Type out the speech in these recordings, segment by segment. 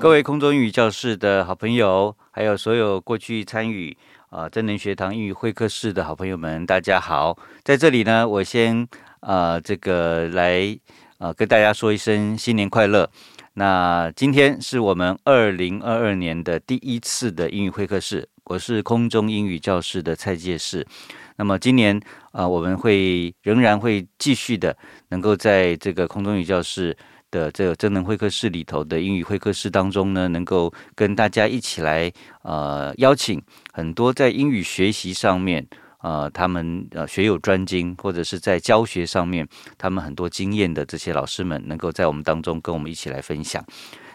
各位空中英语教室的好朋友，还有所有过去参与啊真能学堂英语会客室的好朋友们，大家好！在这里呢，我先啊这个来啊跟大家说一声新年快乐。那今天是我们二零二二年的第一次的英语会客室，我是空中英语教室的蔡介士。那么今年啊，我们会仍然会继续的，能够在这个空中语教室。的这个真能会客室里头的英语会客室当中呢，能够跟大家一起来呃邀请很多在英语学习上面呃他们呃学有专精，或者是在教学上面他们很多经验的这些老师们，能够在我们当中跟我们一起来分享。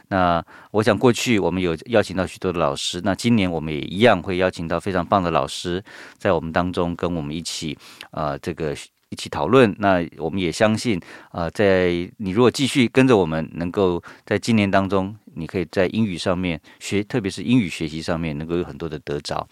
那我想过去我们有邀请到许多的老师，那今年我们也一样会邀请到非常棒的老师在我们当中跟我们一起呃这个。一起讨论，那我们也相信，啊，在你如果继续跟着我们，能够在今年当中，你可以在英语上面学，特别是英语学习上面，能够有很多的得着。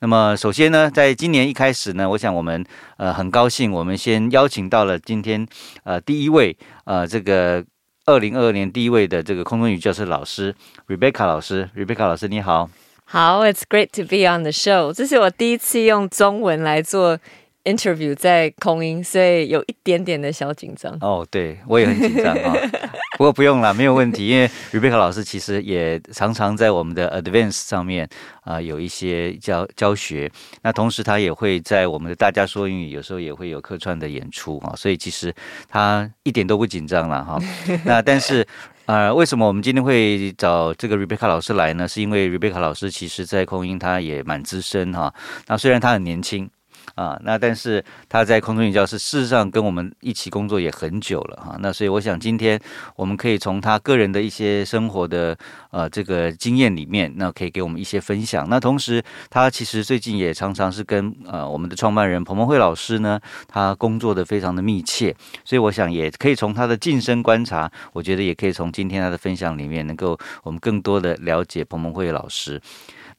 那么，首先呢，在今年一开始呢，我想我们呃很高兴，我们先邀请到了今天呃第一位呃这个二零二二年第一位的这个空中语教师老师 Rebecca 老师，Rebecca 老师你好，好，It's great to be on the show，这是我第一次用中文来做。Interview 在空音，所以有一点点的小紧张。哦，对我也很紧张啊，不过不用了，没有问题，因为 Rebecca 老师其实也常常在我们的 Advance 上面啊有一些教教学，那同时他也会在我们的大家说英语，有时候也会有客串的演出啊，所以其实他一点都不紧张了哈。那但是呃，为什么我们今天会找这个 Rebecca 老师来呢？是因为 Rebecca 老师其实在空音他也蛮资深哈，那虽然他很年轻。啊，那但是他在空中语教室事实上跟我们一起工作也很久了哈，那所以我想今天我们可以从他个人的一些生活的呃这个经验里面，那可以给我们一些分享。那同时他其实最近也常常是跟呃我们的创办人彭彭慧老师呢，他工作的非常的密切，所以我想也可以从他的近身观察，我觉得也可以从今天他的分享里面，能够我们更多的了解彭彭慧老师。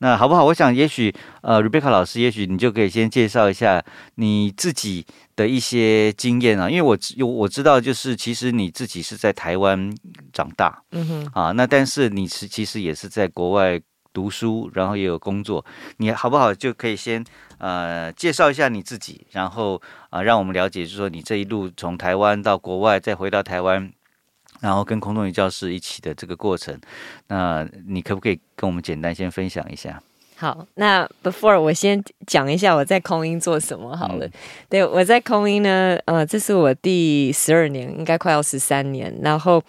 那好不好？我想，也许呃，Rebecca 老师，也许你就可以先介绍一下你自己的一些经验啊。因为我有我知道，就是其实你自己是在台湾长大，嗯哼，啊，那但是你是其实也是在国外读书，然后也有工作。你好不好？就可以先呃介绍一下你自己，然后啊，让我们了解，就是说你这一路从台湾到国外，再回到台湾。然后跟空中语教室一起的这个过程，那你可不可以跟我们简单先分享一下？好，那 before 我先讲一下我在空音做什么好了。对，我在空音呢，呃，这是我第十二年，应该快要十三年。然后，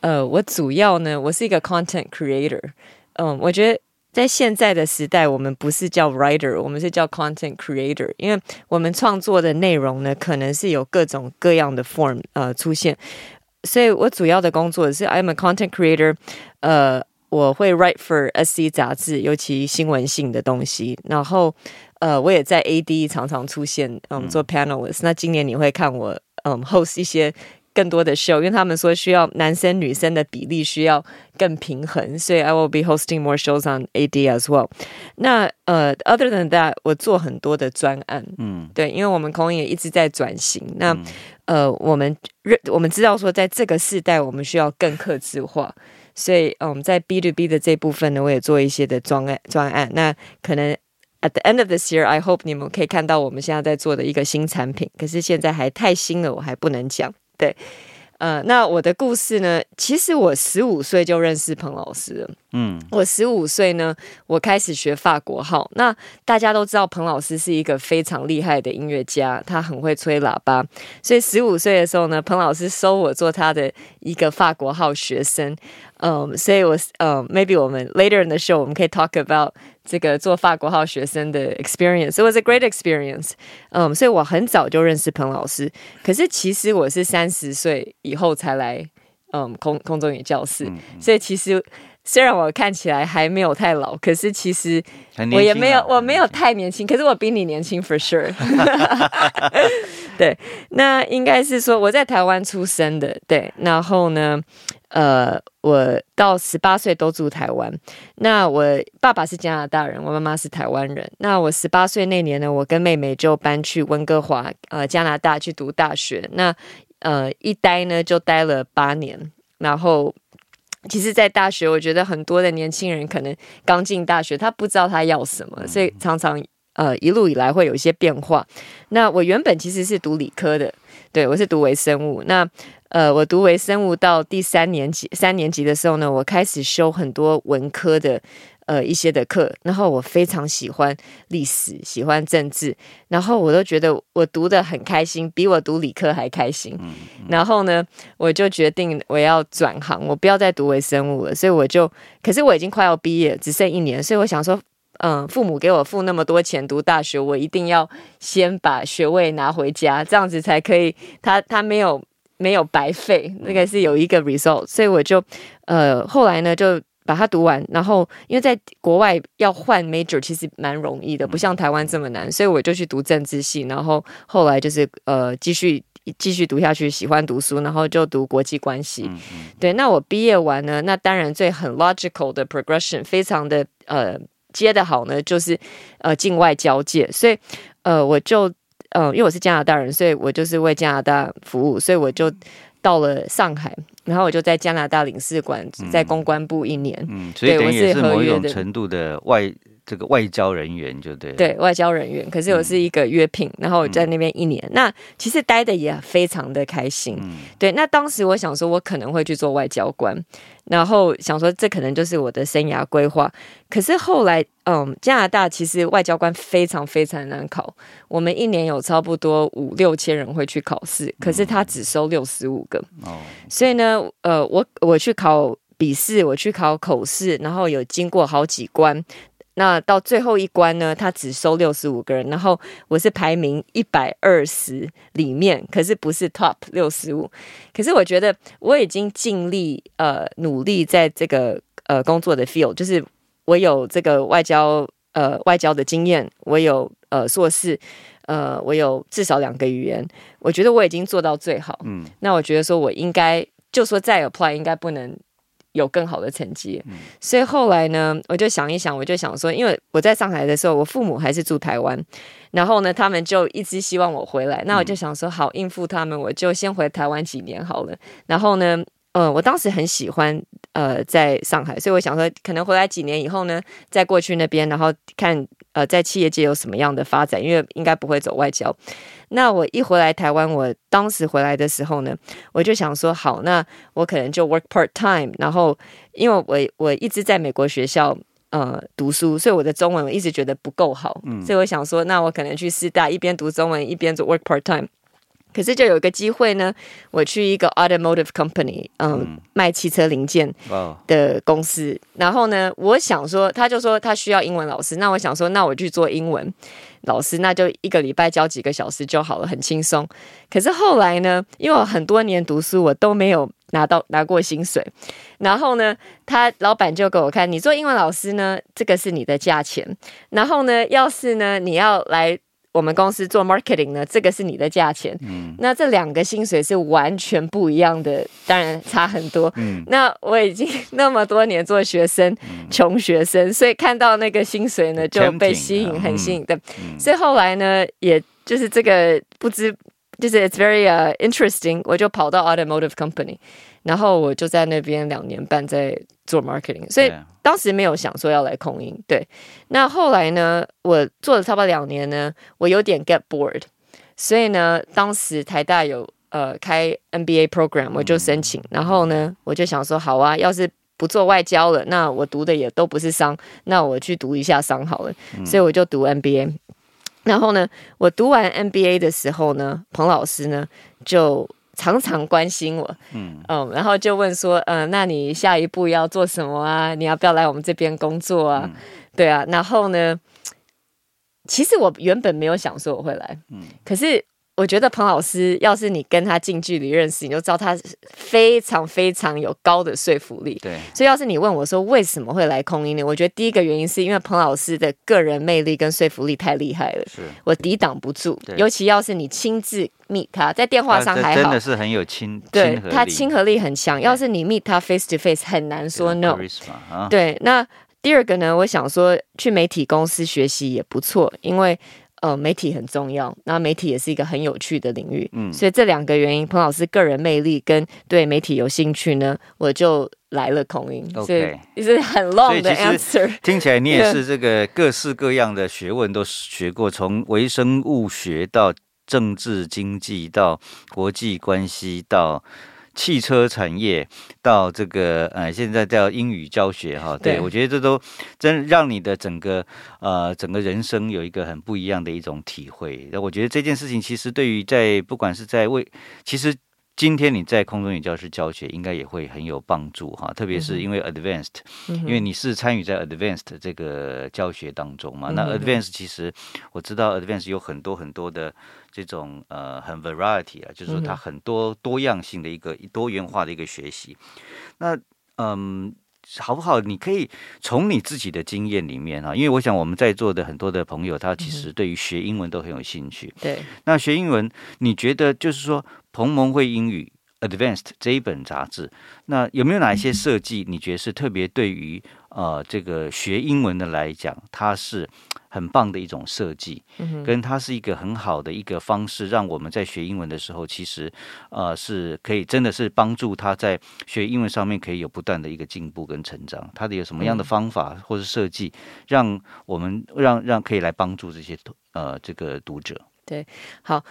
呃，我主要呢，我是一个 content creator。嗯，我觉得在现在的时代，我们不是叫 writer，我们是叫 content creator，因为我们创作的内容呢，可能是有各种各样的 form 呃出现。所以我主要的工作是 I'm a content creator，呃，我会 write for SC 杂志，尤其新闻性的东西。然后，呃，我也在 AD 常常出现，嗯，做 panelist。那今年你会看我，嗯，host 一些。更多的 show，因为他们说需要男生女生的比例需要更平衡，所以 I will be hosting more shows on AD as well。那呃，other than that，我做很多的专案，嗯，对，因为我们空也一直在转型。那呃，我们认我们知道说，在这个时代，我们需要更克制化，所以嗯，在 B to B 的这部分呢，我也做一些的专案专案。那可能 at the end of this year，I hope 你们可以看到我们现在在做的一个新产品，可是现在还太新了，我还不能讲。对，呃，那我的故事呢？其实我十五岁就认识彭老师了。嗯，我十五岁呢，我开始学法国号。那大家都知道，彭老师是一个非常厉害的音乐家，他很会吹喇叭。所以十五岁的时候呢，彭老师收我做他的一个法国号学生。嗯，所以我呃，maybe 我们 later in the show 我们可以 talk about 这个做法国号学生的 experience。It was a great experience。嗯，所以我很早就认识彭老师。可是其实我是三十岁以后才来嗯空空中语教室，所以其实 虽然我看起来还没有太老，可是其实我也没有我没有太年轻，可是我比你年轻 for sure。对，那应该是说我在台湾出生的，对，然后呢？呃，我到十八岁都住台湾。那我爸爸是加拿大人，我妈妈是台湾人。那我十八岁那年呢，我跟妹妹就搬去温哥华，呃，加拿大去读大学。那呃，一待呢就待了八年，然后其实，在大学，我觉得很多的年轻人可能刚进大学，他不知道他要什么，所以常常呃一路以来会有一些变化。那我原本其实是读理科的，对我是读微生物。那呃，我读微生物到第三年级，三年级的时候呢，我开始修很多文科的。呃，一些的课，然后我非常喜欢历史，喜欢政治，然后我都觉得我读的很开心，比我读理科还开心。然后呢，我就决定我要转行，我不要再读微生物了。所以我就，可是我已经快要毕业，只剩一年，所以我想说，嗯，父母给我付那么多钱读大学，我一定要先把学位拿回家，这样子才可以，他他没有没有白费，那个是有一个 result。所以我就，呃，后来呢就。把它读完，然后因为在国外要换 major 其实蛮容易的，不像台湾这么难，所以我就去读政治系，然后后来就是呃继续继续读下去，喜欢读书，然后就读国际关系。对，那我毕业完呢，那当然最很 logical 的 progression，非常的呃接的好呢，就是呃境外交界，所以呃我就呃因为我是加拿大人，所以我就是为加拿大服务，所以我就。到了上海，然后我就在加拿大领事馆在公关部一年，嗯，所以等于也是某一种程度的外。这个外交人员就对，对外交人员。可是我是一个约聘，然后我在那边一年，那其实待的也非常的开心。对，那当时我想说，我可能会去做外交官，然后想说这可能就是我的生涯规划。可是后来，嗯，加拿大其实外交官非常非常难考，我们一年有差不多五六千人会去考试，可是他只收六十五个。哦，所以呢，呃，我我去考笔试，我去考口试，然后有经过好几关。那到最后一关呢，他只收六十五个人，然后我是排名一百二十里面，可是不是 top 六十五。可是我觉得我已经尽力呃努力在这个呃工作的 field，就是我有这个外交呃外交的经验，我有呃硕士，呃我有至少两个语言，我觉得我已经做到最好。嗯，那我觉得说我应该就说再 apply 应该不能。有更好的成绩，所以后来呢，我就想一想，我就想说，因为我在上海的时候，我父母还是住台湾，然后呢，他们就一直希望我回来，那我就想说，好应付他们，我就先回台湾几年好了。然后呢，呃，我当时很喜欢呃在上海，所以我想说，可能回来几年以后呢，再过去那边，然后看呃在企业界有什么样的发展，因为应该不会走外交。那我一回来台湾，我当时回来的时候呢，我就想说，好，那我可能就 work part time，然后因为我我一直在美国学校呃读书，所以我的中文我一直觉得不够好，所以我想说，那我可能去师大一边读中文一边做 work part time。可是就有一个机会呢，我去一个 automotive company，嗯，卖汽车零件的公司。然后呢，我想说，他就说他需要英文老师，那我想说，那我去做英文老师，那就一个礼拜教几个小时就好了，很轻松。可是后来呢，因为我很多年读书，我都没有拿到拿过薪水。然后呢，他老板就给我看，你做英文老师呢，这个是你的价钱。然后呢，要是呢，你要来。我们公司做 marketing 呢，这个是你的价钱。嗯，那这两个薪水是完全不一样的，当然差很多。嗯，那我已经那么多年做学生，穷学生，所以看到那个薪水呢，就被吸引，很吸引的。所以后来呢，也就是这个不知，就是 it's very interesting，我就跑到 automotive company。然后我就在那边两年半在做 marketing，所以当时没有想说要来空音。对，那后来呢，我做了差不多两年呢，我有点 get bored，所以呢，当时台大有呃开 MBA program，我就申请。然后呢，我就想说，好啊，要是不做外交了，那我读的也都不是商，那我去读一下商好了。所以我就读 MBA。然后呢，我读完 MBA 的时候呢，彭老师呢就。常常关心我，嗯嗯，然后就问说，嗯，那你下一步要做什么啊？你要不要来我们这边工作啊？对啊，然后呢，其实我原本没有想说我会来，嗯，可是。我觉得彭老师，要是你跟他近距离认识，你就知道他非常非常有高的说服力。对，所以要是你问我说为什么会来空音呢？我觉得第一个原因是因为彭老师的个人魅力跟说服力太厉害了，是我抵挡不住。尤其要是你亲自 meet 他，在电话上还好，真的是很有亲，对他亲和力很强。要是你 meet 他 face to face，很难说 no。对，那第二个呢，我想说去媒体公司学习也不错，因为。呃，媒体很重要，那媒体也是一个很有趣的领域，嗯，所以这两个原因，彭老师个人魅力跟对媒体有兴趣呢，我就来了孔英，OK，是很 long 的 answer，听起来你也是这个各式各样的学问都学过，从微生物学到政治经济到国际关系到。汽车产业到这个呃，现在叫英语教学哈，对我觉得这都真让你的整个呃整个人生有一个很不一样的一种体会。那我觉得这件事情其实对于在不管是在为其实。今天你在空中语教室教学，应该也会很有帮助哈，特别是因为 advanced，因为你是参与在 advanced 这个教学当中嘛。那 advanced 其实我知道 advanced 有很多很多的这种呃很 variety 啊，就是说它很多多样性的一个多元化的一个学习。那嗯。好不好？你可以从你自己的经验里面啊，因为我想我们在座的很多的朋友，他其实对于学英文都很有兴趣。对，那学英文，你觉得就是说，彭蒙会英语 Advanced 这一本杂志，那有没有哪一些设计，你觉得是特别对于呃这个学英文的来讲，它是？很棒的一种设计，跟它是一个很好的一个方式，让我们在学英文的时候，其实呃是可以真的是帮助他在学英文上面可以有不断的一个进步跟成长。他的有什么样的方法或是设计，让我们让让可以来帮助这些呃这个读者？对，好，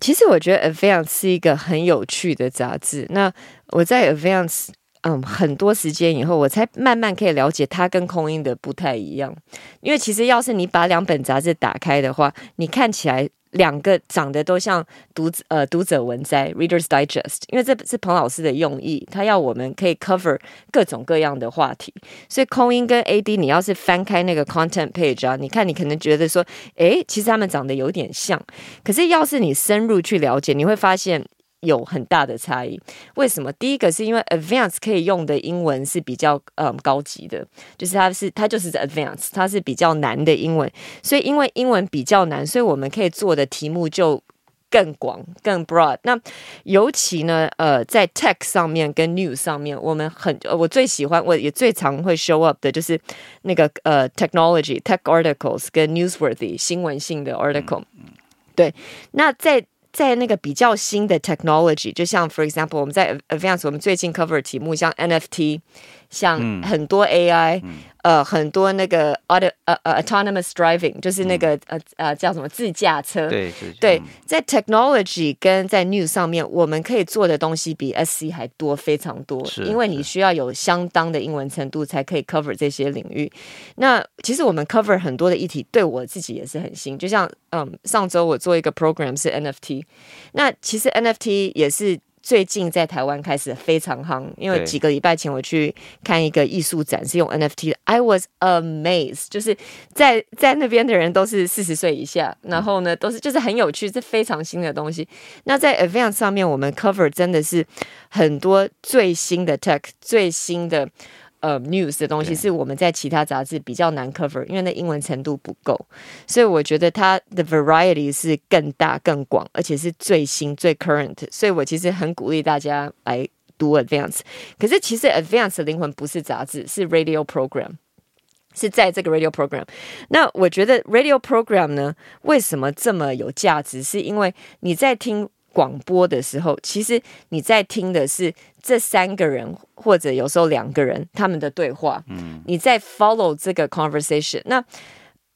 其实我觉得 Advance 是一个很有趣的杂志。那我在 Advance。嗯，很多时间以后，我才慢慢可以了解它跟空音的不太一样。因为其实要是你把两本杂志打开的话，你看起来两个长得都像读呃读者文摘 （Reader's Digest）。因为这是彭老师的用意，他要我们可以 cover 各种各样的话题。所以空音跟 AD，你要是翻开那个 content page 啊，你看你可能觉得说，诶，其实他们长得有点像。可是要是你深入去了解，你会发现。有很大的差异，为什么？第一个是因为 advanced 可以用的英文是比较嗯高级的，就是它是它就是 advanced，它是比较难的英文，所以因为英文比较难，所以我们可以做的题目就更广、更 broad。那尤其呢，呃，在 tech 上面跟 news 上面，我们很我最喜欢，我也最常会 show up 的就是那个呃 technology tech articles 跟 newsworthy 新闻性的 article。对，那在在那个比较新的 technology，就像 for example，我们在 advance，我们最近 cover 题目像 NFT，像很多 AI。呃，很多那个 auto 呃呃 autonomous driving 就是那个呃呃叫什么自驾车？对对，在 technology 跟在 news 上面，我们可以做的东西比 SC 还多非常多，因为你需要有相当的英文程度才可以 cover 这些领域。那其实我们 cover 很多的议题，对我自己也是很新。就像嗯，上周我做一个 program 是 NFT，那其实 NFT 也是。最近在台湾开始非常夯，因为几个礼拜前我去看一个艺术展，是用 NFT 的。I was amazed，就是在在那边的人都是四十岁以下，然后呢都是就是很有趣，是非常新的东西。那在 Advance 上面，我们 cover 真的是很多最新的 tech，最新的。呃，news 的东西是我们在其他杂志比较难 cover，因为那英文程度不够，所以我觉得它的 variety 是更大、更广，而且是最新、最 current。所以我其实很鼓励大家来读 advance。可是其实 advance 的灵魂不是杂志，是 radio program，是在这个 radio program。那我觉得 radio program 呢，为什么这么有价值？是因为你在听。广播的时候，其实你在听的是这三个人或者有时候两个人他们的对话。嗯，你在 follow 这个 conversation。那，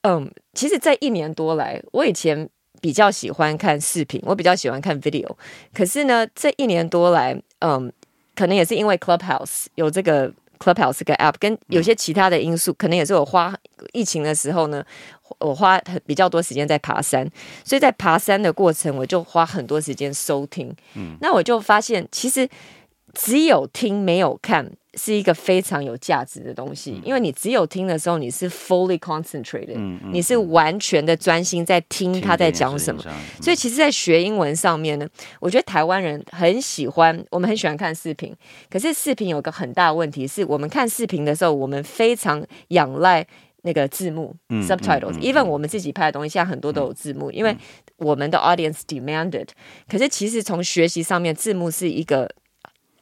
嗯，其实，在一年多来，我以前比较喜欢看视频，我比较喜欢看 video。可是呢，这一年多来，嗯，可能也是因为 Clubhouse 有这个 Clubhouse 个 app，跟有些其他的因素，可能也是我花疫情的时候呢。我花比较多时间在爬山，所以在爬山的过程，我就花很多时间收听。嗯，那我就发现，其实只有听没有看是一个非常有价值的东西，因为你只有听的时候，你是 fully concentrated，嗯你是完全的专心在听他在讲什么。所以，其实，在学英文上面呢，我觉得台湾人很喜欢，我们很喜欢看视频。可是，视频有个很大的问题是，我们看视频的时候，我们非常仰赖。那个字幕，subtitles，even 我们自己拍的东西，现在很多都有字幕，因为我们的 audience demanded。可是其实从学习上面，字幕是一个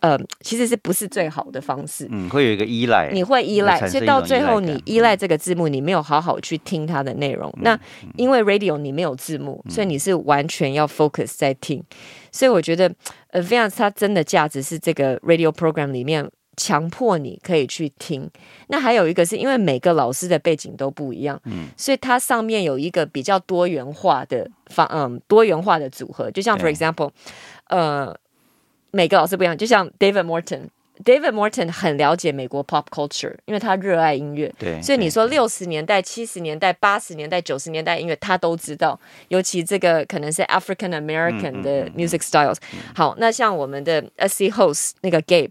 呃，其实是不是最好的方式？嗯，会有一个依赖，你会依赖，所以到最后你依赖这个字幕，你没有好好去听它的内容。那因为 radio 你没有字幕，所以你是完全要 focus 在听。所以我觉得 Advance 它真的价值是这个 radio program 里面强迫你可以去听。那还有一个是因为每个老师的背景都不一样，嗯，所以它上面有一个比较多元化的方，嗯，多元化的组合。就像 for example，呃，每个老师不一样，就像 David Morton。David Morton 很了解美国 pop culture，因为他热爱音乐。对所以你对说六十年代、七十年代、八十年代、九十年代音乐，他都知道。尤其这个可能是 African 嗯 American 的 music styles。好，那像我们的 SC host 那个 Gabe。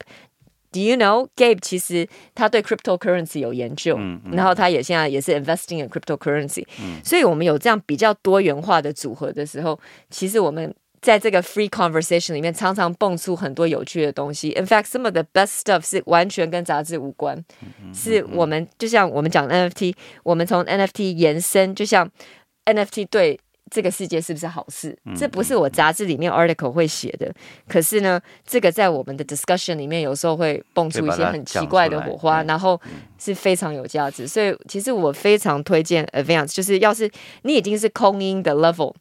Do you know Gabe 其实他对 cryptocurrency 有研究，然后他也现在也是 investing in cryptocurrency，、所以我们有这样比较多元化的组合的时候，其实我们在这个 free conversation 里面常常蹦出很多有趣的东西。In fact, some of the best stuff 是完全跟杂志无关，是我们就像我们讲 NFT，我们从 NFT 延伸，就像 NFT 对。这个世界是不是好事？这不是我杂志里面 article 会写的。可是呢，这个在我们的 discussion 里面有时候会蹦出一些很奇怪的火花，然后是非常有价值。所以其实我非常推荐 Advance，就是要是你已经是空音的 level，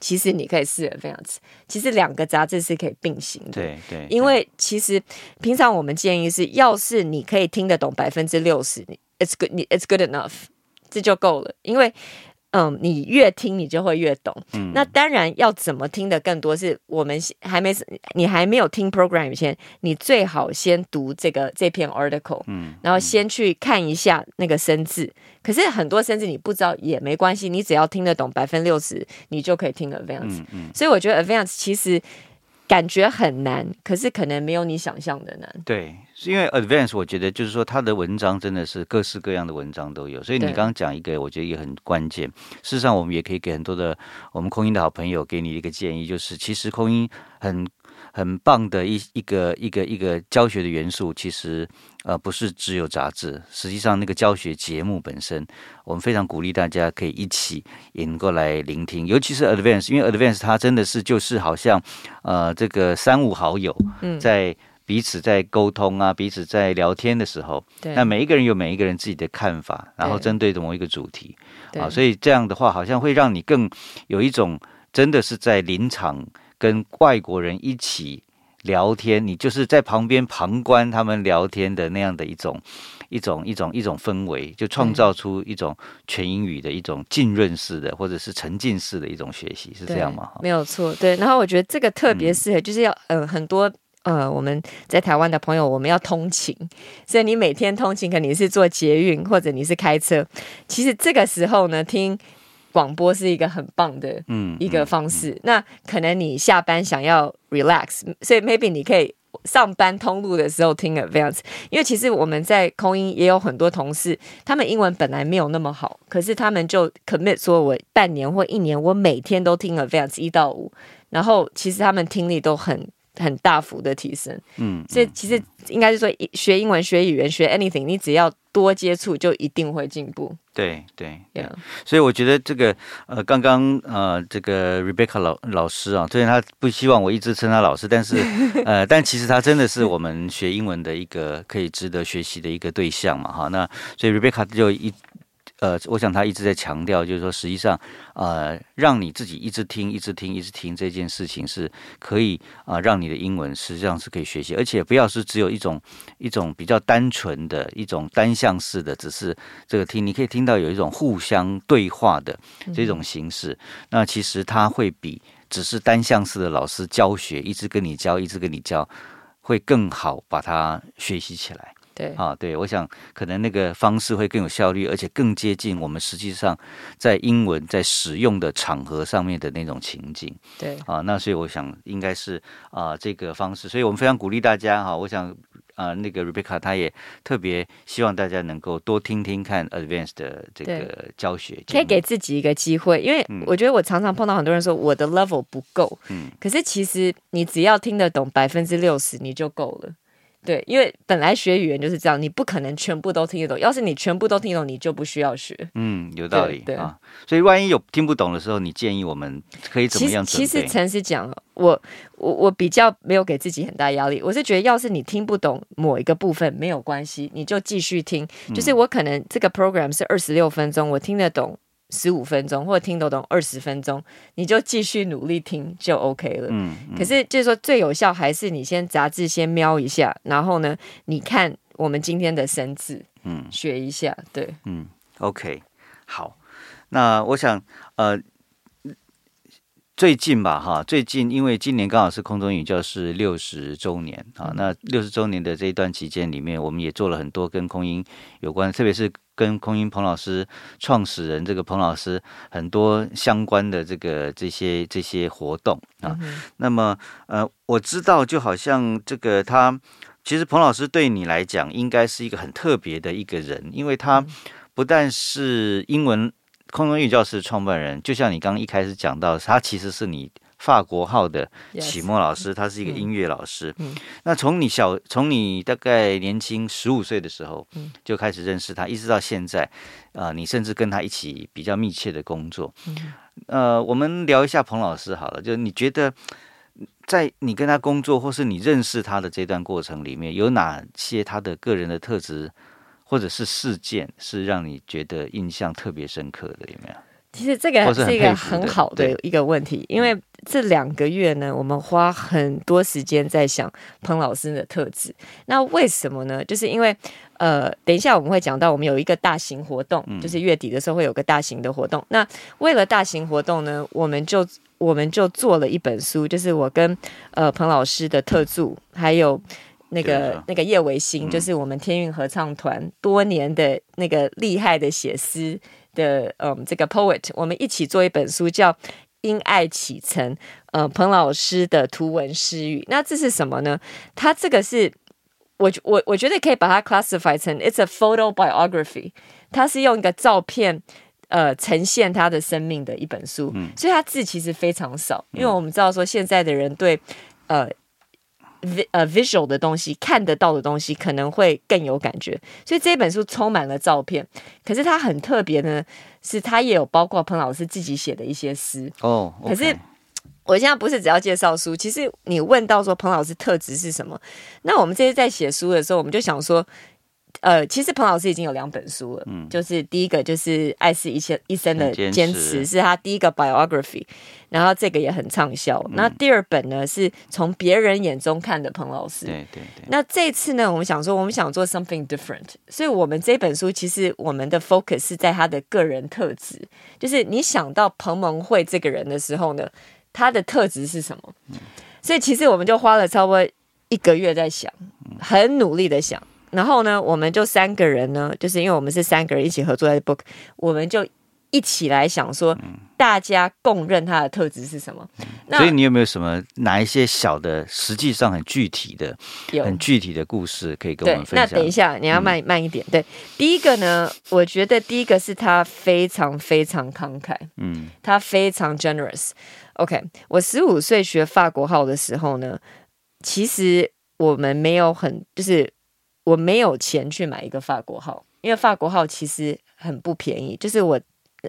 其实你可以试 Advance。其实两个杂志是可以并行的。对对，因为其实平常我们建议是，要是你可以听得懂百分之六十，你 it's good，你 it's good enough，这就够了。因为嗯，你越听你就会越懂。嗯那当然要怎么听的更多，是我们还没你还没有听 program 以前，你最好先读这个这篇 article，嗯，然后先去看一下那个生字。可是很多生字你不知道也没关系，你只要听得懂百分之六十，你就可以听 advance。嗯所以我觉得 advance 其实感觉很难，可是可能没有你想象的难。对，是因为 advance，我觉得就是说他的文章真的是各式各样的文章都有，所以你刚刚讲一个，我觉得也很关键。事实上，我们也可以给很多的我们空音的好朋友给你一个建议，就是其实空音很很棒的一一个一个一个教学的元素，其实呃不是只有杂志，实际上那个教学节目本身，我们非常鼓励大家可以一起也能够来聆听，尤其是 advance，因为 advance 它真的是就是好像呃这个三五好友在。彼此在沟通啊，彼此在聊天的时候，对那每一个人有每一个人自己的看法，然后针对某一个主题对啊，所以这样的话，好像会让你更有一种真的是在临场跟外国人一起聊天，你就是在旁边旁观他们聊天的那样的一种一种一种一种氛围，就创造出一种全英语的一种浸润式的或者是沉浸式的一种学习，是这样吗？没有错，对。然后我觉得这个特别适合，就是要呃很多。呃，我们在台湾的朋友，我们要通勤，所以你每天通勤，可能你是坐捷运或者你是开车。其实这个时候呢，听广播是一个很棒的嗯一个方式。那可能你下班想要 relax，所以 maybe 你可以上班通路的时候听 Advance，因为其实我们在空音也有很多同事，他们英文本来没有那么好，可是他们就 commit 说，我半年或一年，我每天都听 Advance 一到五，然后其实他们听力都很。很大幅的提升，嗯，所以其实应该是说，学英文、学语言、学 anything，你只要多接触，就一定会进步。对对对所以我觉得这个呃，刚刚呃，这个 Rebecca 老老师啊，虽然他不希望我一直称他老师，但是 呃，但其实他真的是我们学英文的一个可以值得学习的一个对象嘛，哈。那所以 Rebecca 就一呃，我想他一直在强调，就是说，实际上呃，让你自己一直听、一直听、一直听这件事情是可以啊、让你的英文实际上是可以学习，而且不要是只有一种一种比较单纯的一种单向式的，只是这个听，你可以听到有一种互相对话的这种形式。那其实它会比只是单向式的老师教学，一直跟你教，一直跟你教，会更好把它学习起来。对，啊，对，我想可能那个方式会更有效率，而且更接近我们实际上在英文在使用的场合上面的那种情景对，啊。那所以我想应该是啊这个方式，所以我们非常鼓励大家哈、我想啊那个 Rebecca 她也特别希望大家能够多听听看 Advanced 的这个教学，可以给自己一个机会，因为我觉得我常常碰到很多人说我的 level 不够，嗯可是其实你只要听得懂百分之六十，你就够了。对，因为本来学语言就是这样，你不可能全部都听得懂。要是你全部都听得懂，你就不需要学。嗯，有道理对对啊。所以万一有听不懂的时候，你建议我们可以怎么其实样？其实诚实讲，我我我比较没有给自己很大压力。我是觉得，要是你听不懂某一个部分，没有关系，你就继续听。嗯就是我可能这个 program 是二十六分钟，我听得懂十五分钟，或者听得懂二十分钟，你就继续努力听就 OK 了。嗯，嗯可是就是说，最有效还是你先杂志先瞄一下，然后呢，你看我们今天的生字，嗯学一下。对，嗯，OK，好。那我想，呃，最近吧，哈，最近因为今年刚好是空中语教室六十周年啊，那六十周年的这一段期间里面，我们也做了很多跟空音有关，特别是跟空音彭老师创始人这个彭老师很多相关的这个这些这些活动啊。那么，呃，我知道，就好像这个他，其实彭老师对你来讲，应该是一个很特别的一个人，因为他不但是英文空中英语教室的创办人，就像你刚刚一开始讲到，他其实是你法国号的启蒙老师，他是一个音乐老师。嗯那从你小，从你大概年轻十五岁的时候嗯就开始认识他，一直到现在，啊，你甚至跟他一起比较密切的工作。嗯呃，我们聊一下彭老师好了，就是你觉得。在你跟他工作，或是你认识他的这段过程里面，有哪些他的个人的特质，或者是事件，是让你觉得印象特别深刻的？有没有？其实这个或是一个很好的一个问题，因为这两个月呢，我们花很多时间在想彭老师的特质。那为什么呢？就是因为呃，等一下我们会讲到，我们有一个大型活动，就是月底的时候会有个大型的活动。那为了大型活动呢，我们就我们就做了一本书，就是我跟呃彭老师的特助，还有。那对个啊那个叶维新，就是我们天韵合唱团多年的那个厉害的写诗的，嗯，这个 poet，我们一起做一本书，叫《因爱启程》，呃，彭老师的图文诗语。那这是什么呢？它这个是我我我觉得可以把它 classify 成 it's a photo biography，它是用一个照片。呃，呈现他的生命的一本书，所以他字其实非常少，因为我们知道说现在的人对呃 vi 呃 visual 的东西看得到的东西可能会更有感觉，所以这本书充满了照片。可是它很特别呢，是它也有包括彭老师自己写的一些诗。哦，可是我现在不是只要介绍书，其实你问到说彭老师特质是什么，那我们这些在写书的时候，我们就想说。呃，其实彭老师已经有两本书了，嗯就是第一个就是《爱是一切一生的很坚坚持持》，是他第一个 biography，然后这个也很畅销。那第二本呢，是从别人眼中看的彭老师，对对对，那这次呢，我们想说，我们想做 something different，所以我们这本书其实我们的 focus 是在他的个人特质，就是你想到彭蒙慧这个人的时候呢，他的特质是什么？所以其实我们就花了差不多一个月在想，很努力的想。然后呢，我们就三个人呢，就是因为我们是三个人一起合作在 book，我们就一起来想说，大家共认他的特质是什么。那所以你有没有什么哪一些小的，实际上很具体的、很具体的故事可以跟我对们，分那享？等一下你要慢、慢一点。对，第一个呢，我觉得第一个是他非常非常慷慨，嗯他非常 generous。OK，我十五岁学法国号的时候呢，其实我们没有很，就是我没有钱去买一个法国号，因为法国号其实很不便宜。就是我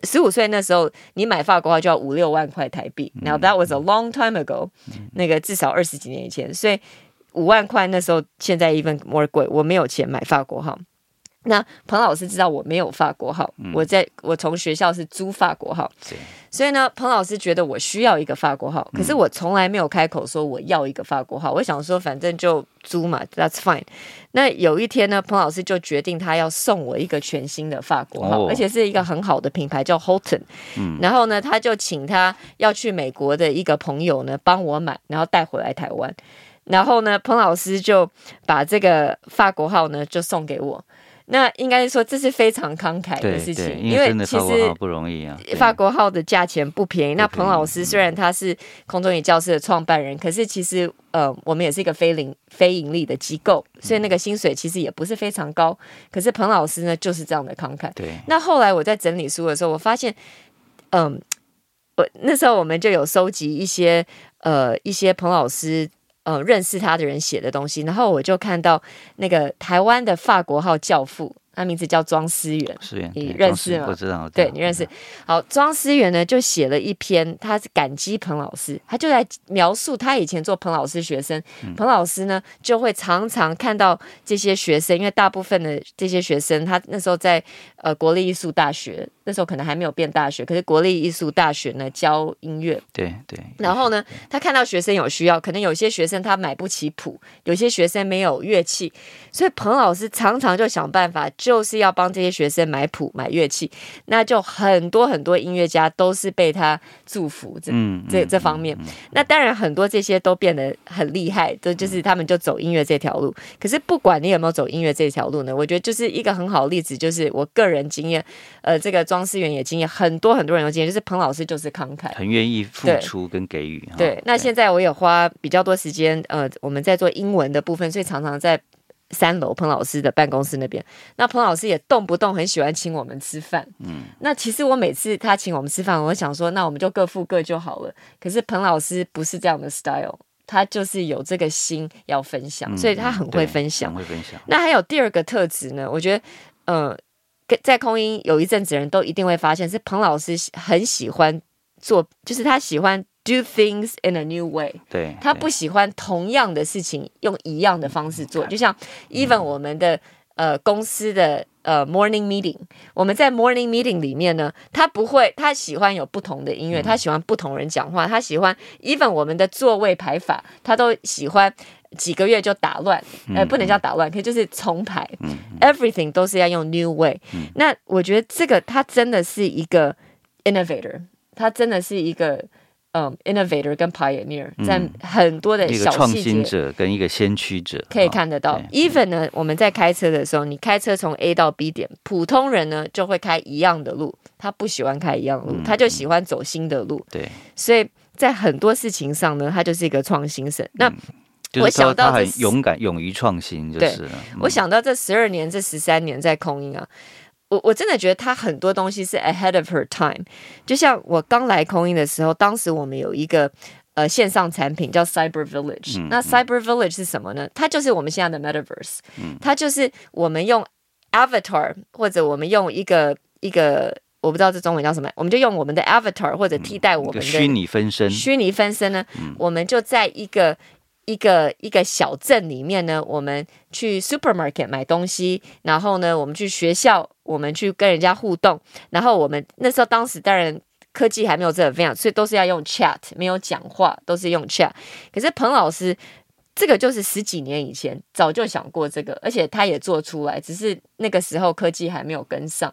十五岁那时候，你买法国号就要五六万块台币。Now that was a long time ago，、那个至少二十几年以前，所以五万块那时候现在 even more 贵，我没有钱买法国号。那彭老师知道我没有法国号，我在我从学校是租法国号，所以呢，彭老师觉得我需要一个法国号，可是我从来没有开口说我要一个法国号。我想说，反正就租嘛，That's fine。那有一天呢，彭老师就决定他要送我一个全新的法国号，哦而且是一个很好的品牌，叫 Holton。然后呢，他就请他要去美国的一个朋友呢帮我买，然后带回来台湾。然后呢，彭老师就把这个法国号呢就送给我。那应该说这是非常慷慨的事情，因为其实不容易啊。法国号的价钱不便宜。那彭老师虽然他是空中语教室的创办人，可是其实呃，我们也是一个非盈非盈利的机构，所以那个薪水其实也不是非常高。可是彭老师呢，就是这样的慷慨。对，那后来我在整理书的时候，我发现，嗯，我那时候我们就有收集一些呃一些彭老师呃认识他的人写的东西，然后我就看到那个台湾的法国号教父。他名字叫庄思源，你认识吗？我知道，对你认识。好，庄思源呢就写了一篇，他是感激彭老师，他就在描述他以前做彭老师学生，彭老师呢就会常常看到这些学生，因为大部分的这些学生，他那时候在呃国立艺术大学，那时候可能还没有变大学，可是国立艺术大学呢教音乐，对对。然后呢，他看到学生有需要，可能有些学生他买不起谱，有些学生没有乐器，所以彭老师常常就想办法。就是要帮这些学生买谱、买乐器，那就很多很多音乐家都是被他祝福这这这方面。那当然很多这些都变得很厉害，这就是他们就走音乐这条路。可是不管你有没有走音乐这条路呢，我觉得就是一个很好的例子，就是我个人经验，呃，这个庄思源也经验，很多很多人都经验，就是彭老师就是慷慨，很愿意付出跟给予。对，那现在我也花比较多时间，呃，我们在做英文的部分，所以常常在。三楼彭老师的办公室那边，那彭老师也动不动很喜欢请我们吃饭。嗯，那其实我每次他请我们吃饭，我想说，那我们就各付各就好了。可是彭老师不是这样的 style，他就是有这个心要分享，所以他很会分享。会分享。那还有第二个特质呢？我觉得，呃，在空音有一阵子人都一定会发现，是彭老师很喜欢做，就是他喜欢。Do things in a new way。对，他不喜欢同样的事情用一样的方式做。就像 even 我们的呃公司的呃 morning meeting，我们在 morning meeting 里面呢，他不会，他喜欢有不同的音乐，他喜欢不同人讲话，他喜欢 even 我们的座位排法，他都喜欢几个月就打乱，呃，不能叫打乱，可以就是重排。Everything 都是要用 new way。那我觉得这个他真的是一个 innovator，他真的是一个。嗯，innovator 跟 pioneer 在很多的小创新者跟一个先驱者可以看得到。Even 呢，我们在开车的时候，你开车从 A 到 B 点，普通人呢就会开一样的路，他不喜欢开一样的路，他就喜欢走新的路。对，所以在很多事情上呢，他就是一个创新神。那我想到他很勇敢，勇于创新，就是我想到这十二年、这十三年在空音啊。我我真的觉得他很多东西是 ahead of her time，就像我刚来空音的时候，当时我们有一个呃线上产品叫 Cyber Village，那 Cyber Village 是什么呢？它就是我们现在的 Metaverse，它就是我们用 Avatar 或者我们用一个一个我不知道这中文叫什么，我们就用我们的 Avatar 或者替代我们的虚拟分身，虚拟分身呢，我们就在一个。一个一个小镇里面呢，我们去 supermarket 买东西，然后呢，我们去学校，我们去跟人家互动，然后我们那时候当时当然科技还没有这样，所以都是要用 chat，没有讲话，都是用 chat。可是彭老师这个就是十几年以前早就想过这个，而且他也做出来，只是那个时候科技还没有跟上。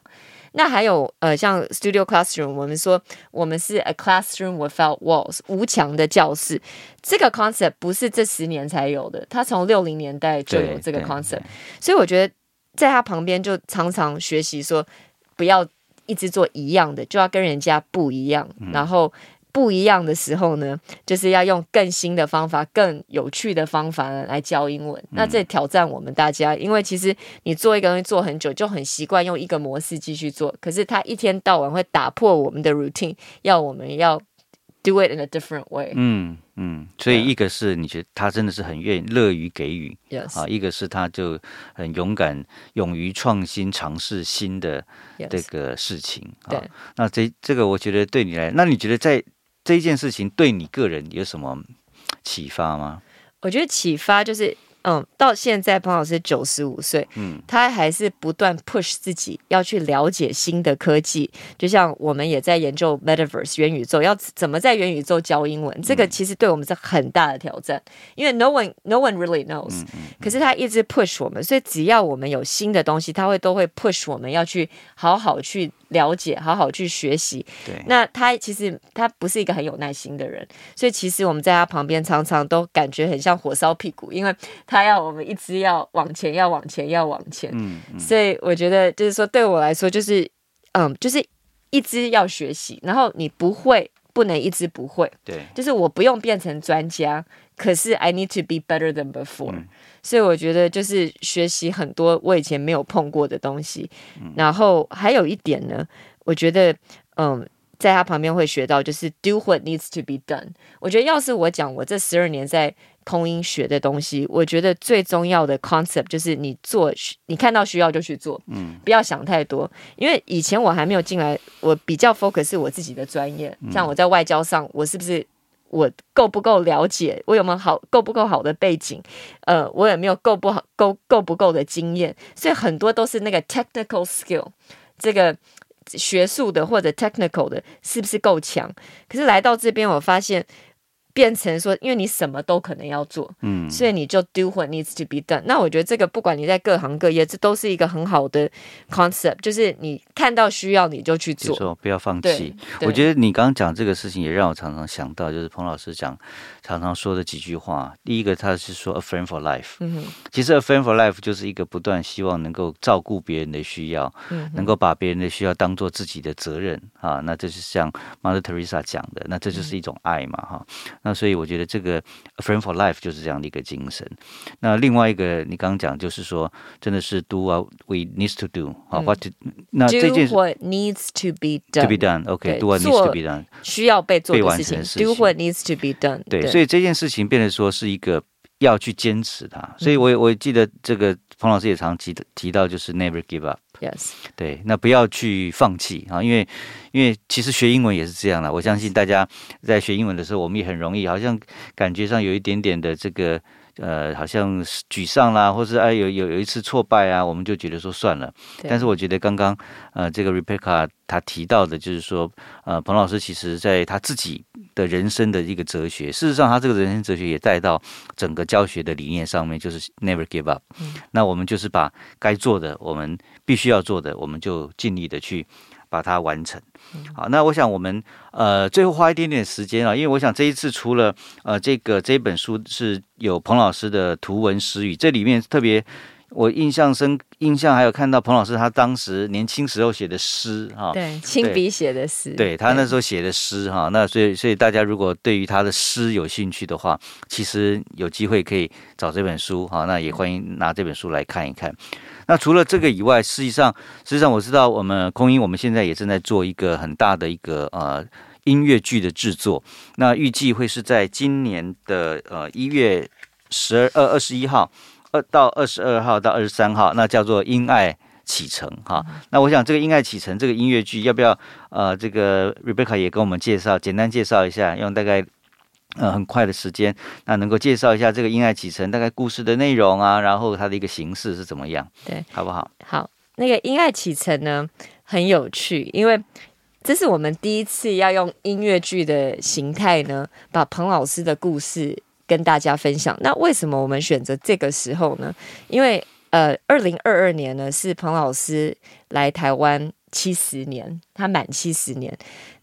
那还有呃，像 Studio Classroom，我们说我们是 a classroom without walls，无墙的教室。这个 concept 不是这十年才有的，它从六零年代就有这个 concept。所以我觉得在他旁边就常常学习说，不要一直做一样的，就要跟人家不一样，然后。不一样的时候呢，就是要用更新的方法、更有趣的方法来教英文。那这挑战我们大家，因为其实你做一个东西做很久，就很习惯用一个模式继续做。可是他一天到晚会打破我们的 routine，要我们要 do it in a different way。嗯嗯，所以一个是你觉得他真的是很愿意乐于给予，yes 啊，一个是他就很勇敢、勇于创新、尝试新的这个事情。对，那这这个我觉得对你来，那你觉得在这件事情对你个人有什么启发吗？我觉得启发就是。嗯，到现在彭老师九十五岁，嗯，他还是不断 push 自己要去了解新的科技，就像我们也在研究 metaverse 元宇宙，要怎么在元宇宙教英文，这个其实对我们是很大的挑战，因为 no one no one really knows，可是他一直 push 我们，所以只要我们有新的东西，他会都会 push 我们要去好好去了解，好好去学习。对，那他其实他不是一个很有耐心的人，所以其实我们在他旁边常常都感觉很像火烧屁股，因为他。要我们一直要往前，要往前，要往前。嗯，所以我觉得就是说，对我来说，就是嗯，就是一直要学习。然后你不会，不能一直不会。对，就是我不用变成专家，可是 I need to be better than before。所以我觉得就是学习很多我以前没有碰过的东西。然后还有一点呢，我觉得嗯，在他旁边会学到就是 do what needs to be done。我觉得要是我讲我这十二年在空音学的东西，我觉得最重要的 concept 就是你做，你看到需要就去做，嗯，不要想太多。因为以前我还没有进来，我比较 focus 是我自己的专业，像我在外交上，我是不是我够不够了解，我有没有好够不够好的背景，呃，我有没有够不好够够不够的经验，所以很多都是那个 technical skill，这个学术的或者 technical 的，是不是够强？可是来到这边，我发现。变成说，因为你什么都可能要做，嗯，所以你就 do what needs to be done。那我觉得这个不管你在各行各业，这都是一个很好的 concept，就是你看到需要你就去做，不要放弃。我觉得你刚刚讲这个事情，也让我常常想到，就是彭老师讲常常说的几句话。第一个，他是说 a friend for life。嗯哼，其实 a friend for life 就是一个不断希望能够照顾别人的需要，嗯，能够把别人的需要当做自己的责任啊。那这是像 Mother Teresa 讲的，那这就是一种爱嘛，哈。那所以我觉得这个 friend for life 就是这样的一个精神。那另外一个你刚刚讲就是说，真的是 do what we need to do 啊，what to, 那这件 do what needs to be done to be done，OK，do what needs to be done 需要被做的事情，do what needs to be done。对，所以这件事情变得说是一个要去坚持它。所以我我记得这个彭老师也常提提到，就是 never give up。Yes，对，那不要去放弃啊，因为因为其实学英文也是这样的。我相信大家在学英文的时候，我们也很容易，好像感觉上有一点点的这个。呃，好像沮丧啦，或是哎有有有一次挫败啊，我们就觉得说算了。但是我觉得刚刚呃，这个 Rebecca 他提到的，就是说呃，彭老师其实在他自己的人生的一个哲学，事实上他这个人生哲学也带到整个教学的理念上面，就是 Never give up。那我们就是把该做的，我们必须要做的，我们就尽力的去。把它完成，好，那我想我们呃最后花一点点时间啊，因为我想这一次除了呃这个这本书是有彭老师的图文诗语，这里面特别我印象深印象还有看到彭老师他当时年轻时候写的诗哈，对，亲笔写的诗，对他那时候写的诗哈，那所以所以大家如果对于他的诗有兴趣的话，其实有机会可以找这本书哈，那也欢迎拿这本书来看一看。那除了这个以外，实际上，实际上我知道，我们空音我们现在也正在做一个很大的一个呃音乐剧的制作。那预计会是在今年的呃一月十二二二十一号，二到二十二号到二十三号，那叫做《因爱启程》哈。那我想这个《因爱启程》这个音乐剧，要不要呃这个 Rebecca 也跟我们介绍，简单介绍一下，用大概。呃，很快的时间，那能够介绍一下这个《因爱启程》大概故事的内容啊，然后它的一个形式是怎么样？对，好不好？好，那个《因爱启程》呢很有趣，因为这是我们第一次要用音乐剧的形态呢，把彭老师的故事跟大家分享。那为什么我们选择这个时候呢？因为呃，二零二二年呢是彭老师来台湾七十年，他满七十年，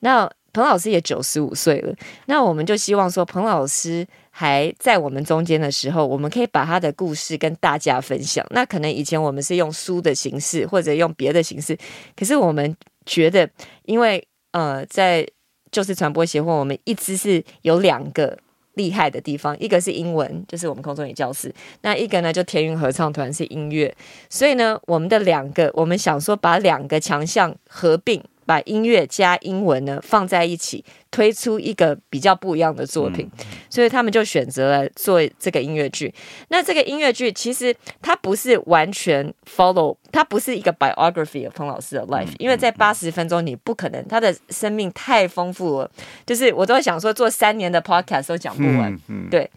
那。彭老师也九十五岁了，那我们就希望说，彭老师还在我们中间的时候，我们可以把他的故事跟大家分享。那可能以前我们是用书的形式，或者用别的形式，可是我们觉得，因为呃，在就是传播协会，我们一直是有两个厉害的地方，一个是英文，就是我们空中语教室；那一个呢，就田云合唱团是音乐。所以呢，我们的两个，我们想说把两个强项合并。把音乐加英文呢放在一起，推出一个比较不一样的作品，所以他们就选择了做这个音乐剧。那这个音乐剧其实它不是完全 follow，它不是一个 biography 彭老师的 life，因为在八十分钟你不可能，他的生命太丰富了，就是我都会想说做三年的 podcast 都讲不完。对，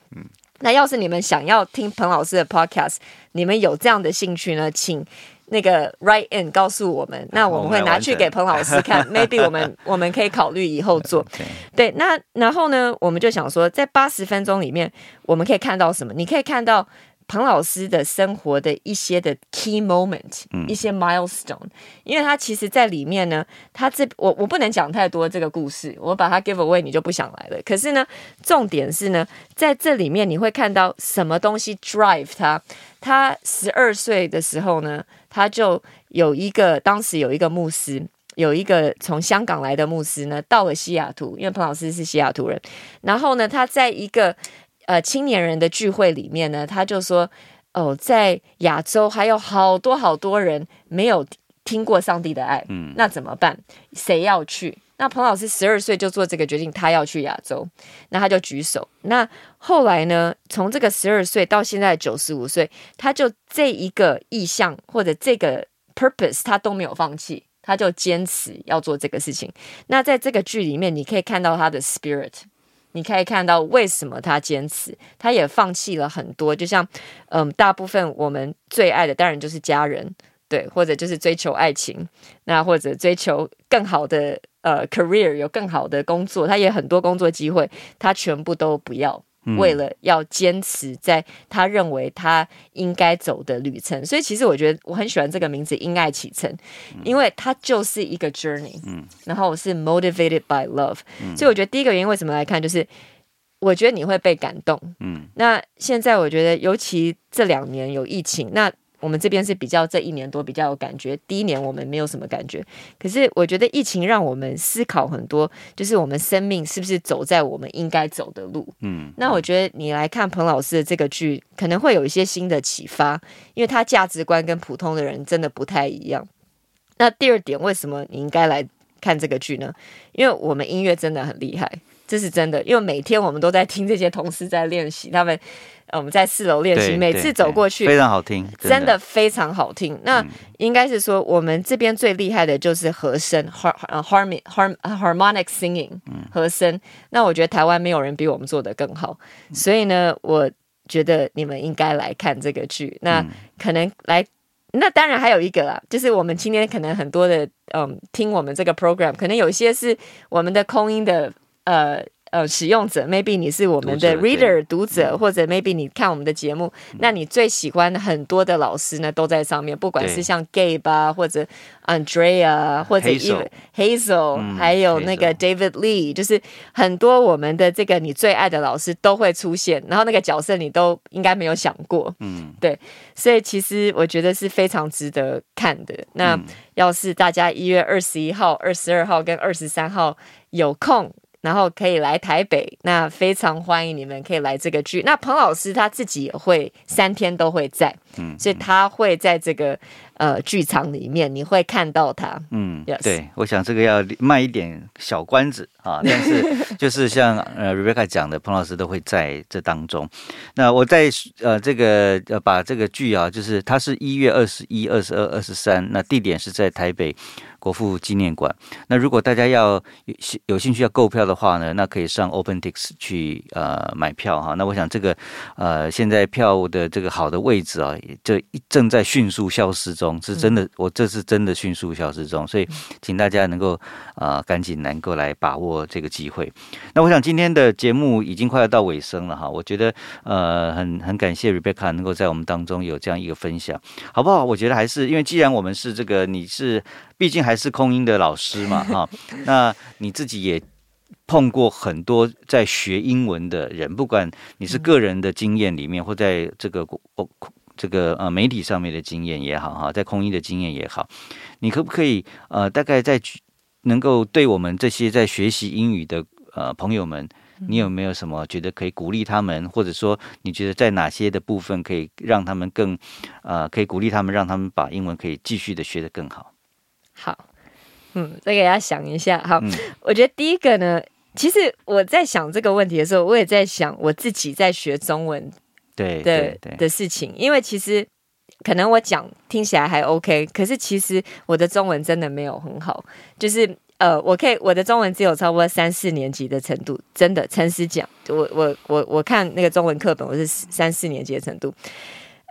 那要是你们想要听彭老师的 podcast，你们有这样的兴趣呢，请。那个 write in 告诉我们，那我们会拿去给彭老师看。Maybe 我们我们可以考虑以后做。对，那然后呢，我们就想说，在八十分钟里面，我们可以看到什么？你可以看到。彭老师的生活的一些的 key moment，一些 milestone，因为他其实在里面呢，他这我我不能讲太多这个故事，我把它 give away，你就不想来了。可是呢，重点是呢，在这里面你会看到什么东西 drive 他。他十二岁的时候呢，他就有一个，当时有一个牧师，有一个从香港来的牧师呢，到了西雅图，因为彭老师是西雅图人，然后呢，他在一个。呃，青年人的聚会里面呢，他就说：“哦，在亚洲还有好多好多人没有听过上帝的爱，嗯，那怎么办？谁要去？那彭老师十二岁就做这个决定，他要去亚洲，那他就举手。那后来呢？从这个十二岁到现在九十五岁，他就这一个意向或者这个 purpose，他都没有放弃，他就坚持要做这个事情。那在这个剧里面，你可以看到他的 spirit，你可以看到为什么他坚持，他也放弃了很多。就像嗯，大部分我们最爱的当然就是家人，对，或者就是追求爱情，那或者追求更好的。呃，career 有更好的工作，他也很多工作机会，他全部都不要，为了要坚持在他认为他应该走的旅程。所以其实我觉得我很喜欢这个名字“因爱启程”，因为它就是一个 journey。嗯，然后我是 motivated by love。所以我觉得第一个原因为什么来看，就是我觉得你会被感动。嗯，那现在我觉得尤其这两年有疫情，那。我们这边是比较这一年多比较有感觉，第一年我们没有什么感觉。可是我觉得疫情让我们思考很多，就是我们生命是不是走在我们应该走的路。嗯，那我觉得你来看彭老师的这个剧，可能会有一些新的启发，因为他价值观跟普通的人真的不太一样。那第二点，为什么你应该来看这个剧呢？因为我们音乐真的很厉害，这是真的。因为每天我们都在听这些同事在练习，他们。我们在四楼练习，每次走过去非常好听，真的非常好听。那应该是说，我们这边最厉害的就是和声，harmonic harmonic singing，和声。那我觉得台湾没有人比我们做的更好，所以呢，我觉得你们应该来看这个剧。那可能来，那当然还有一个啊，就是我们今天可能很多的嗯，听我们这个 program，可能有些是我们的空音的呃。呃，使用者，maybe 你是我们的 reader 读者，或者 maybe 你看我们的节目，那你最喜欢的很多的老师呢，都在上面，不管是像 Gabe 啊，或者 Andrea，或者 Hazel，还有那个 David Lee，就是很多我们的这个你最爱的老师都会出现，然后那个角色你都应该没有想过，嗯，对，所以其实我觉得是非常值得看的。那要是大家一月二十一号、二十二号跟二十三号有空。然后可以来台北，那非常欢迎你们可以来这个剧。那彭老师他自己也会三天都会在，嗯，所以他会在这个。呃，剧场里面你会看到他。嗯，对，我想这个要卖一点小关子啊，但是 就是像呃，Rebecca 讲的，彭老师都会在这当中。那我在呃这个呃把这个剧啊，就是它是一月二十一、二十二、二十三，那地点是在台北国父纪念馆。那如果大家要有有兴趣要购票的话呢，那可以上 OpenTix 去呃买票哈。那我想这个呃现在票的这个好的位置啊，这正在迅速消失中。是真的，我这是真的迅速消失中，所以请大家能够啊赶紧能够来把握这个机会。那我想今天的节目已经快要到尾声了哈，我觉得呃很很感谢 Rebecca 能够在我们当中有这样一个分享，好不好？我觉得还是因为既然我们是这个，你是毕竟还是空音的老师嘛哈，那你自己也碰过很多在学英文的人，不管你是个人的经验里面，或在这个我。这个呃媒体上面的经验也好哈，在空音的经验也好，你可不可以呃大概在能够对我们这些在学习英语的呃朋友们，你有没有什么觉得可以鼓励他们，或者说你觉得在哪些的部分可以让他们更呃可以鼓励他们，让他们把英文可以继续的学得更好？好，嗯，再给大家想一下。好，我觉得第一个呢，其实我在想这个问题的时候，我也在想我自己在学中文。对对的事情，因为其实可能我讲听起来还 OK，可是其实我的中文真的没有很好，就是呃，我可以我的中文只有差不多三四年级的程度，真的诚实讲，我我我我看那个中文课本，我是三四年级的程度，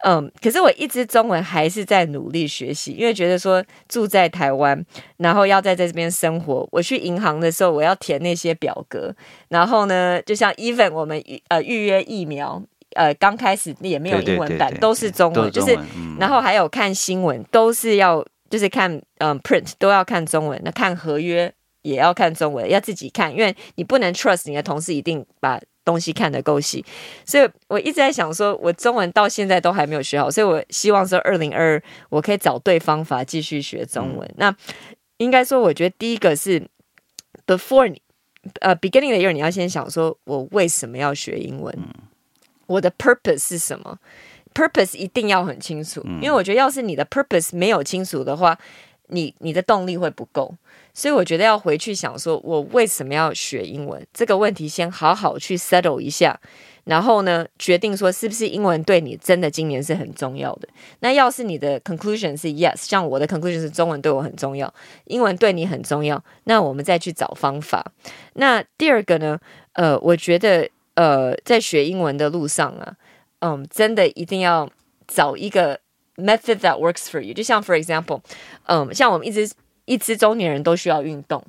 嗯，可是我一直中文还是在努力学习，因为觉得说住在台湾，然后要在在这边生活，我去银行的时候我要填那些表格，然后呢，就像 even 我们呃预约疫苗。呃，刚开始也没有英文版，都是中文，就是，然后还有看新闻，都是要就是看嗯 print 都要看中文，那看合约也要看中文，要自己看，因为你不能 trust 你的同事一定把东西看得够细，所以我一直在想说，我中文到现在都还没有学好，所以我希望说二零二我可以找对方法继续学中文。那应该说，我觉得第一个是 before 你呃 beginning 的 year，你要先想说我为什么要学英文。我的 purpose 是什么？purpose 一定要很清楚，因为我觉得要是你的 purpose 没有清楚的话，你你的动力会不够。所以我觉得要回去想说，我为什么要学英文这个问题，先好好去 settle 一下，然后呢，决定说是不是英文对你真的今年是很重要的。那要是你的 conclusion 是 yes，像我的 conclusion 是中文对我很重要，英文对你很重要，那我们再去找方法。那第二个呢，呃，我觉得呃，在学英文的路上啊，嗯，真的一定要找一个 method that works for you。就像 for example，嗯，像我们一直。一直中年人都需要运动，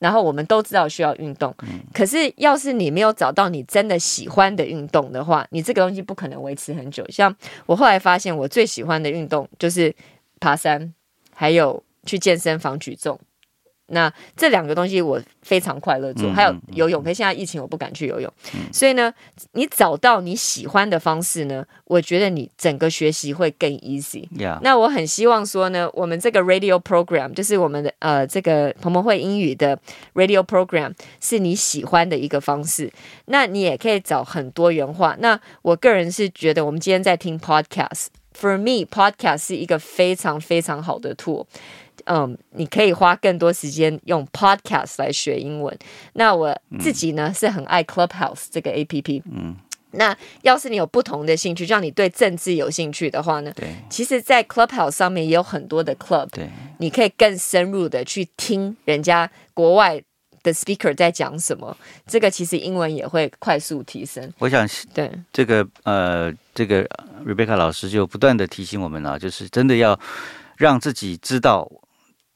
然后我们都知道需要运动。可是，要是你没有找到你真的喜欢的运动的话，你这个东西不可能维持很久。像我后来发现，我最喜欢的运动就是爬山，还有去健身房举重。那这两个东西我非常快乐做，还有游泳。可是现在疫情我不敢去游泳，所以呢，你找到你喜欢的方式呢，我觉得你整个学习会更 easy。那我很希望说呢，我们这个 radio program 就是我们的呃这个彭彭会英语的 radio program 是你喜欢的一个方式。那你也可以找很多元化。那我个人是觉得，我们今天在听 podcast，for me podcast 是一个非常非常好的 tool。嗯，你可以花更多时间用 Podcast 来学英文。那我自己呢是很爱 Clubhouse 这个 A P P。嗯，那要是你有不同的兴趣，就像你对政治有兴趣的话呢，对，其实，在 Clubhouse 上面也有很多的 Club，对，你可以更深入的去听人家国外的 Speaker 在讲什么。这个其实英文也会快速提升。我想，对这个呃，这个 Rebecca 老师就不断的提醒我们啊，就是真的要让自己知道。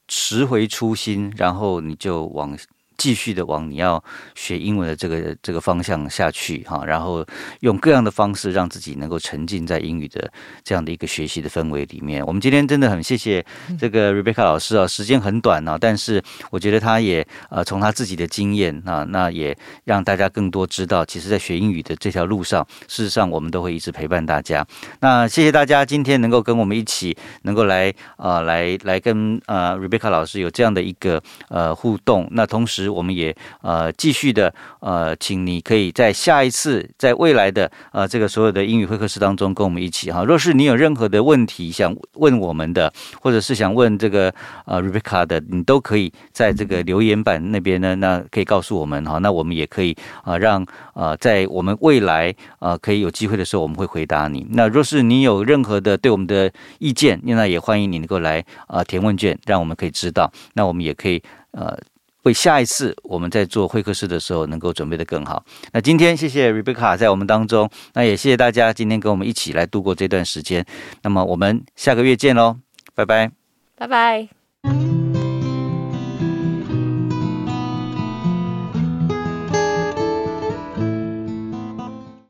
拾回初心，然后你就往。继续的往你要学英文的这个这个方向下去哈，然后用各样的方式让自己能够沉浸在英语的这样的一个学习的氛围里面。我们今天真的很谢谢这个 Rebecca 老师啊，时间很短啊，但是我觉得他也呃从他自己的经验啊，那也让大家更多知道，其实，在学英语的这条路上，事实上我们都会一直陪伴大家。那谢谢大家今天能够跟我们一起能够来呃来来跟呃 Rebecca 老师有这样的一个呃互动。那同时。我们也呃继续的呃，请你可以在下一次，在未来的呃这个所有的英语会客室当中跟我们一起哈。若是你有任何的问题想问我们的，或者是想问这个呃 Rebecca 的，你都可以在这个留言板那边呢，那可以告诉我们哈。那我们也可以啊让呃在我们未来呃可以有机会的时候，我们会回答你。那若是你有任何的对我们的意见，那也欢迎你能够来啊填问卷，让我们可以知道。那我们也可以呃。为下一次我们在做会客室的时候能够准备的更好。那今天谢谢 Rebecca 在我们当中，那也谢谢大家今天跟我们一起来度过这段时间。那么我们下个月见喽，拜拜，拜拜。